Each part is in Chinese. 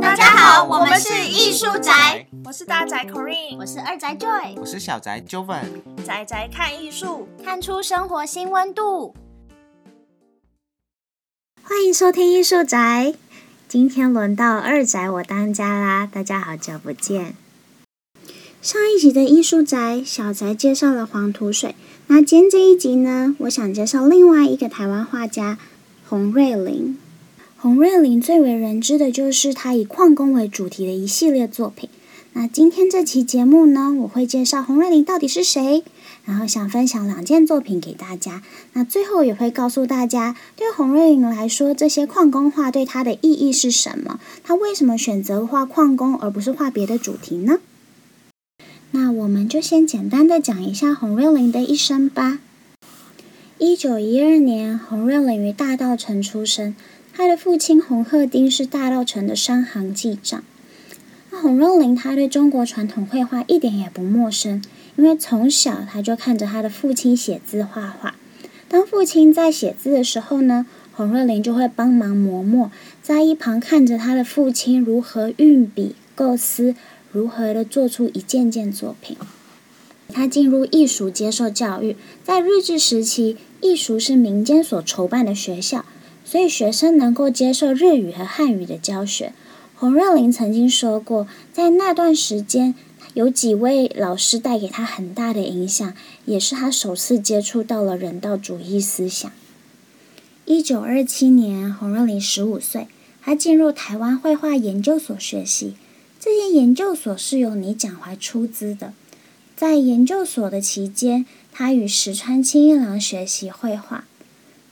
大家好，我们是艺术宅，我是大宅 Corinne，我是二宅 Joy，我是小宅 Joven，宅宅看艺术，看出生活新温度。欢迎收听艺术宅，今天轮到二宅我当家啦！大家好久不见。上一集的艺术宅小宅介绍了黄土水，那今天这一集呢，我想介绍另外一个台湾画家洪瑞麟。洪瑞麟最为人知的就是他以矿工为主题的一系列作品。那今天这期节目呢，我会介绍洪瑞麟到底是谁，然后想分享两件作品给大家。那最后也会告诉大家，对洪瑞麟来说，这些矿工画对他的意义是什么？他为什么选择画矿工而不是画别的主题呢？那我们就先简单的讲一下洪瑞麟的一生吧。一九一二年，洪瑞麟于大稻城出生。他的父亲洪鹤丁是大稻城的商行记账。那洪瑞麟他对中国传统绘画一点也不陌生，因为从小他就看着他的父亲写字画画。当父亲在写字的时候呢，洪瑞麟就会帮忙磨墨，在一旁看着他的父亲如何运笔构思，如何的做出一件件作品。他进入艺术接受教育，在日治时期，艺术是民间所筹办的学校。所以学生能够接受日语和汉语的教学。洪瑞麟曾经说过，在那段时间，有几位老师带给他很大的影响，也是他首次接触到了人道主义思想。一九二七年，洪瑞麟十五岁，他进入台湾绘画研究所学习。研究所是由倪蒋怀出资的。在研究所的期间，他与石川清一郎学习绘画。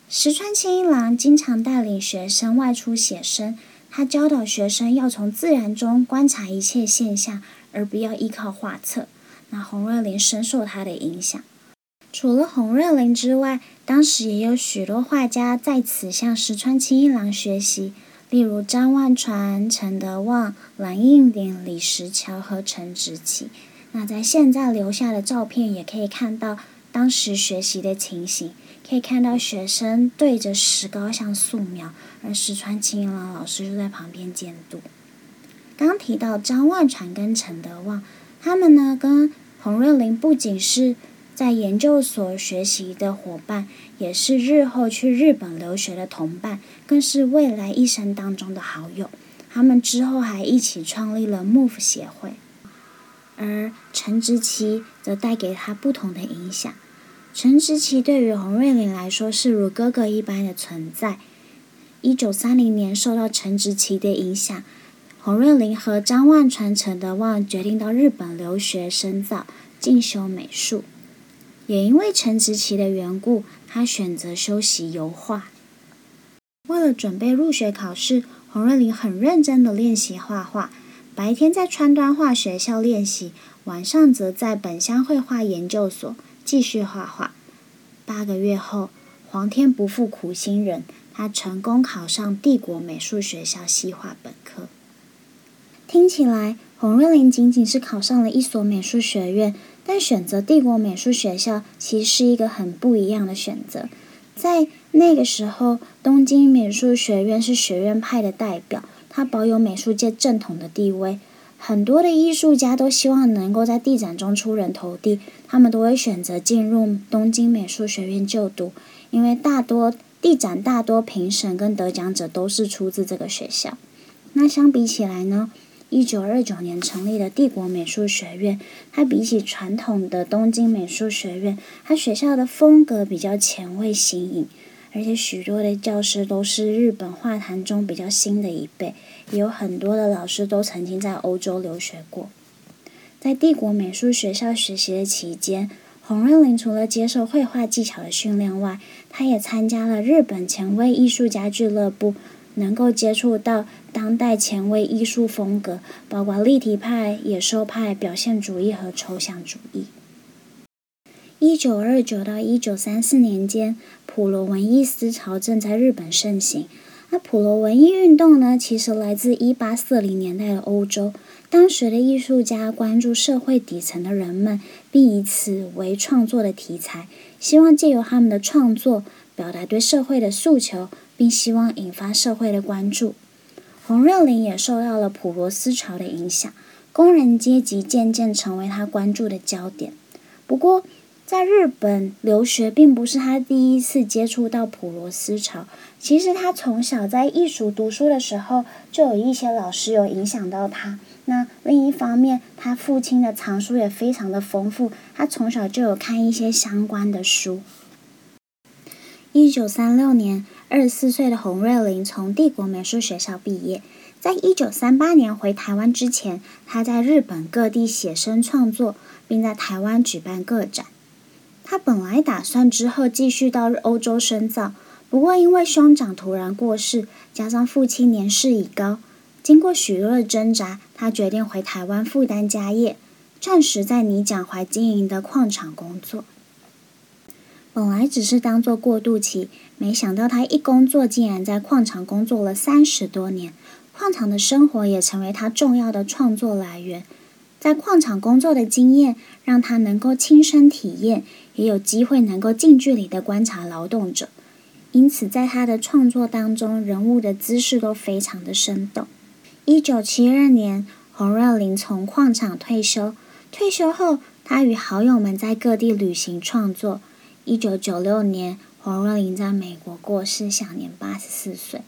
石川清一郎经常带领学生外出写生，他教导学生要从自然中观察一切现象，而不要依靠画册。那洪瑞麟深受他的影响。除了洪瑞麟之外，当时也有许多画家在此向石川清一郎学习，例如张万传、陈德旺、蓝应鼎、李石桥和陈植棋。那在现在留下的照片也可以看到当时学习的情形。可以看到学生对着石膏像素描，而石川清郎老师就在旁边监督。刚提到张万传跟陈德旺，他们呢跟洪瑞麟不仅是在研究所学习的伙伴，也是日后去日本留学的同伴，更是未来一生当中的好友。他们之后还一起创立了 MOVE 协会，而陈植棋则带给他不同的影响。陈植棋对于洪瑞麟来说是如哥哥一般的存在。一九三零年，受到陈植棋的影响，洪瑞麟和张万传、陈德旺决定到日本留学深造，进修美术。也因为陈植棋的缘故，他选择修习油画。为了准备入学考试，洪瑞麟很认真的练习画画，白天在川端画学校练习，晚上则在本乡绘画研究所。继续画画。八个月后，皇天不负苦心人，他成功考上帝国美术学校西画本科。听起来，洪瑞麟仅仅是考上了一所美术学院，但选择帝国美术学校其实是一个很不一样的选择。在那个时候，东京美术学院是学院派的代表，它保有美术界正统的地位。很多的艺术家都希望能够在地展中出人头地，他们都会选择进入东京美术学院就读，因为大多地展大多评审跟得奖者都是出自这个学校。那相比起来呢，一九二九年成立的帝国美术学院，它比起传统的东京美术学院，它学校的风格比较前卫新颖。而且许多的教师都是日本画坛中比较新的一辈，也有很多的老师都曾经在欧洲留学过。在帝国美术学校学习的期间，洪瑞麟除了接受绘画技巧的训练外，他也参加了日本前卫艺术家俱乐部，能够接触到当代前卫艺术风格，包括立体派、野兽派、表现主义和抽象主义。一九二九到一九三四年间，普罗文艺思潮正在日本盛行。那普罗文艺运动呢，其实来自一八四零年代的欧洲。当时的艺术家关注社会底层的人们，并以此为创作的题材，希望借由他们的创作，表达对社会的诉求，并希望引发社会的关注。洪瑞麟也受到了普罗思潮的影响，工人阶级渐渐成为他关注的焦点。不过，在日本留学并不是他第一次接触到普罗斯潮。其实他从小在艺术读书的时候，就有一些老师有影响到他。那另一方面，他父亲的藏书也非常的丰富，他从小就有看一些相关的书。一九三六年，二十四岁的洪瑞麟从帝国美术学校毕业。在一九三八年回台湾之前，他在日本各地写生创作，并在台湾举办个展。他本来打算之后继续到欧洲深造，不过因为兄长突然过世，加上父亲年事已高，经过许多的挣扎，他决定回台湾负担家业，暂时在倪蒋怀经营的矿场工作。本来只是当做过渡期，没想到他一工作竟然在矿场工作了三十多年，矿场的生活也成为他重要的创作来源。在矿场工作的经验，让他能够亲身体验。也有机会能够近距离的观察劳动者，因此在他的创作当中，人物的姿势都非常的生动。一九七二年，洪若琳从矿场退休，退休后，他与好友们在各地旅行创作。一九九六年，黄瑞麟在美国过世，享年八十四岁。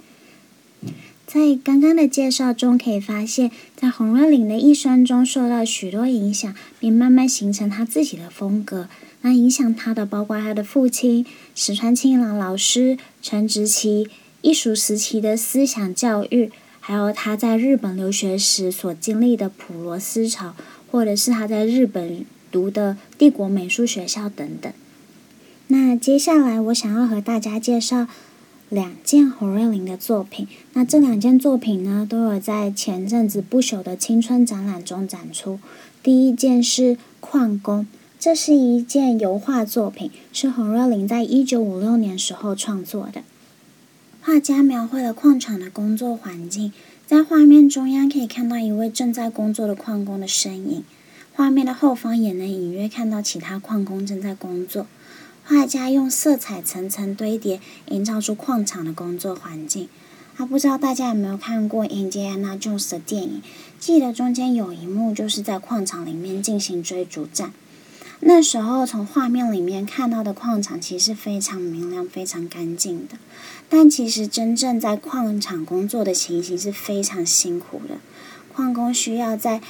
在刚刚的介绍中，可以发现，在黄瑞麟的一生中受到许多影响，并慢慢形成他自己的风格。那影响他的包括他的父亲石川清郎老师、陈植棋艺术时期的思想教育，还有他在日本留学时所经历的普罗思潮，或者是他在日本读的帝国美术学校等等。那接下来我想要和大家介绍两件洪瑞林的作品。那这两件作品呢，都有在前阵子不朽的青春展览中展出。第一件是《矿工》。这是一件油画作品，是洪瑞林在一九五六年时候创作的。画家描绘了矿场的工作环境，在画面中央可以看到一位正在工作的矿工的身影，画面的后方也能隐约看到其他矿工正在工作。画家用色彩层层堆叠，营造出矿场的工作环境。啊，不知道大家有没有看过《印第安纳琼斯》的电影？记得中间有一幕就是在矿场里面进行追逐战。那时候从画面里面看到的矿场其实非常明亮、非常干净的，但其实真正在矿场工作的情形是非常辛苦的。矿工需要在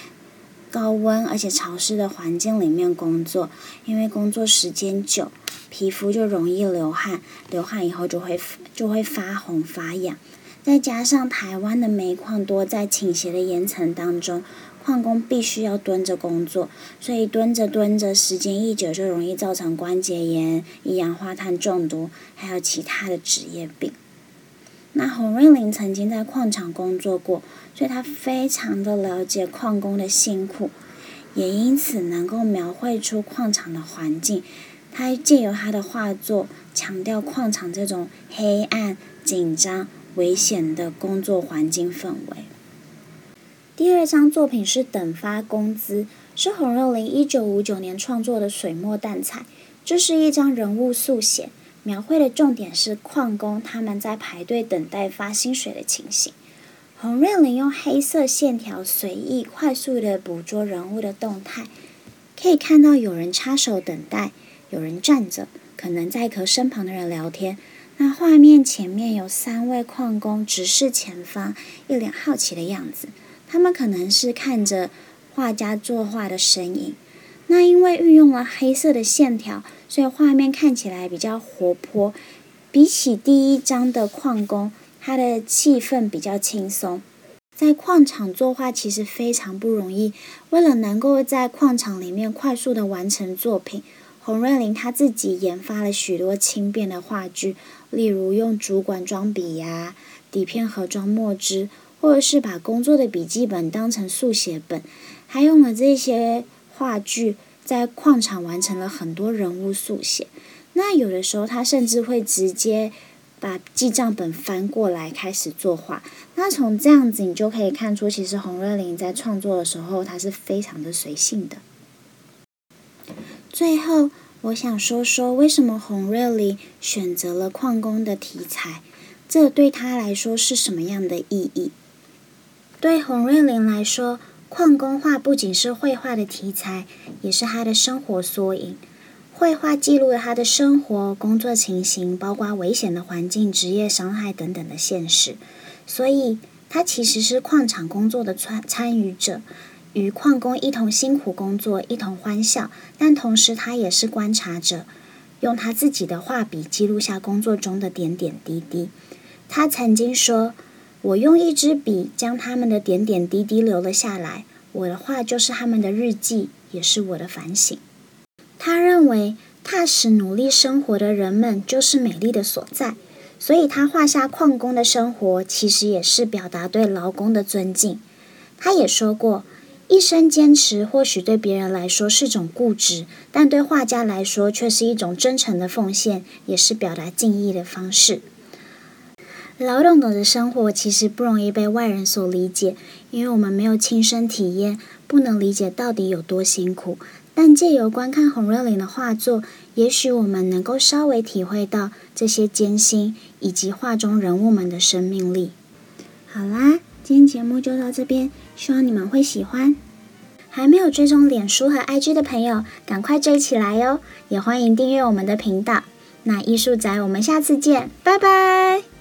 高温而且潮湿的环境里面工作，因为工作时间久，皮肤就容易流汗，流汗以后就会就会发红发痒。再加上台湾的煤矿多在倾斜的岩层当中。矿工必须要蹲着工作，所以蹲着蹲着，时间一久就容易造成关节炎、一氧化碳中毒，还有其他的职业病。那洪瑞麟曾经在矿场工作过，所以他非常的了解矿工的辛苦，也因此能够描绘出矿场的环境。他借由他的画作，强调矿场这种黑暗、紧张、危险的工作环境氛围。第二张作品是《等发工资》，是洪瑞麟一九五九年创作的水墨淡彩。这是一张人物速写，描绘的重点是矿工他们在排队等待发薪水的情形。洪瑞麟用黑色线条随意、快速的捕捉人物的动态，可以看到有人插手等待，有人站着，可能在和身旁的人聊天。那画面前面有三位矿工直视前方，一脸好奇的样子。他们可能是看着画家作画的身影，那因为运用了黑色的线条，所以画面看起来比较活泼。比起第一张的矿工，他的气氛比较轻松。在矿场作画其实非常不容易，为了能够在矿场里面快速的完成作品，洪瑞麟他自己研发了许多轻便的画具，例如用主管装笔呀，底片盒装墨汁。或者是把工作的笔记本当成速写本，他用了这些画具在矿场完成了很多人物速写。那有的时候他甚至会直接把记账本翻过来开始作画。那从这样子你就可以看出，其实洪瑞麟在创作的时候他是非常的随性的。最后，我想说说为什么洪瑞麟选择了矿工的题材，这对他来说是什么样的意义？对洪瑞林来说，矿工画不仅是绘画的题材，也是他的生活缩影。绘画记录了他的生活、工作情形，包括危险的环境、职业伤害等等的现实。所以，他其实是矿场工作的参参与者，与矿工一同辛苦工作，一同欢笑。但同时，他也是观察者，用他自己的画笔记录下工作中的点点滴滴。他曾经说：“我用一支笔将他们的点点滴滴留了下来，我的画就是他们的日记，也是我的反省。”他认为，踏实努力生活的人们就是美丽的所在，所以他画下矿工的生活，其实也是表达对劳工的尊敬。他也说过，一生坚持或许对别人来说是种固执，但对画家来说却是一种真诚的奉献，也是表达敬意的方式。劳动者的生活其实不容易被外人所理解，因为我们没有亲身体验，不能理解到底有多辛苦。但借由观看洪瑞林的画作，也许我们能够稍微体会到这些艰辛，以及画中人物们的生命力。好啦，今天节目就到这边，希望你们会喜欢。还没有追踪脸书和 IG 的朋友，赶快追起来哟！也欢迎订阅我们的频道。那艺术宅，我们下次见，拜拜。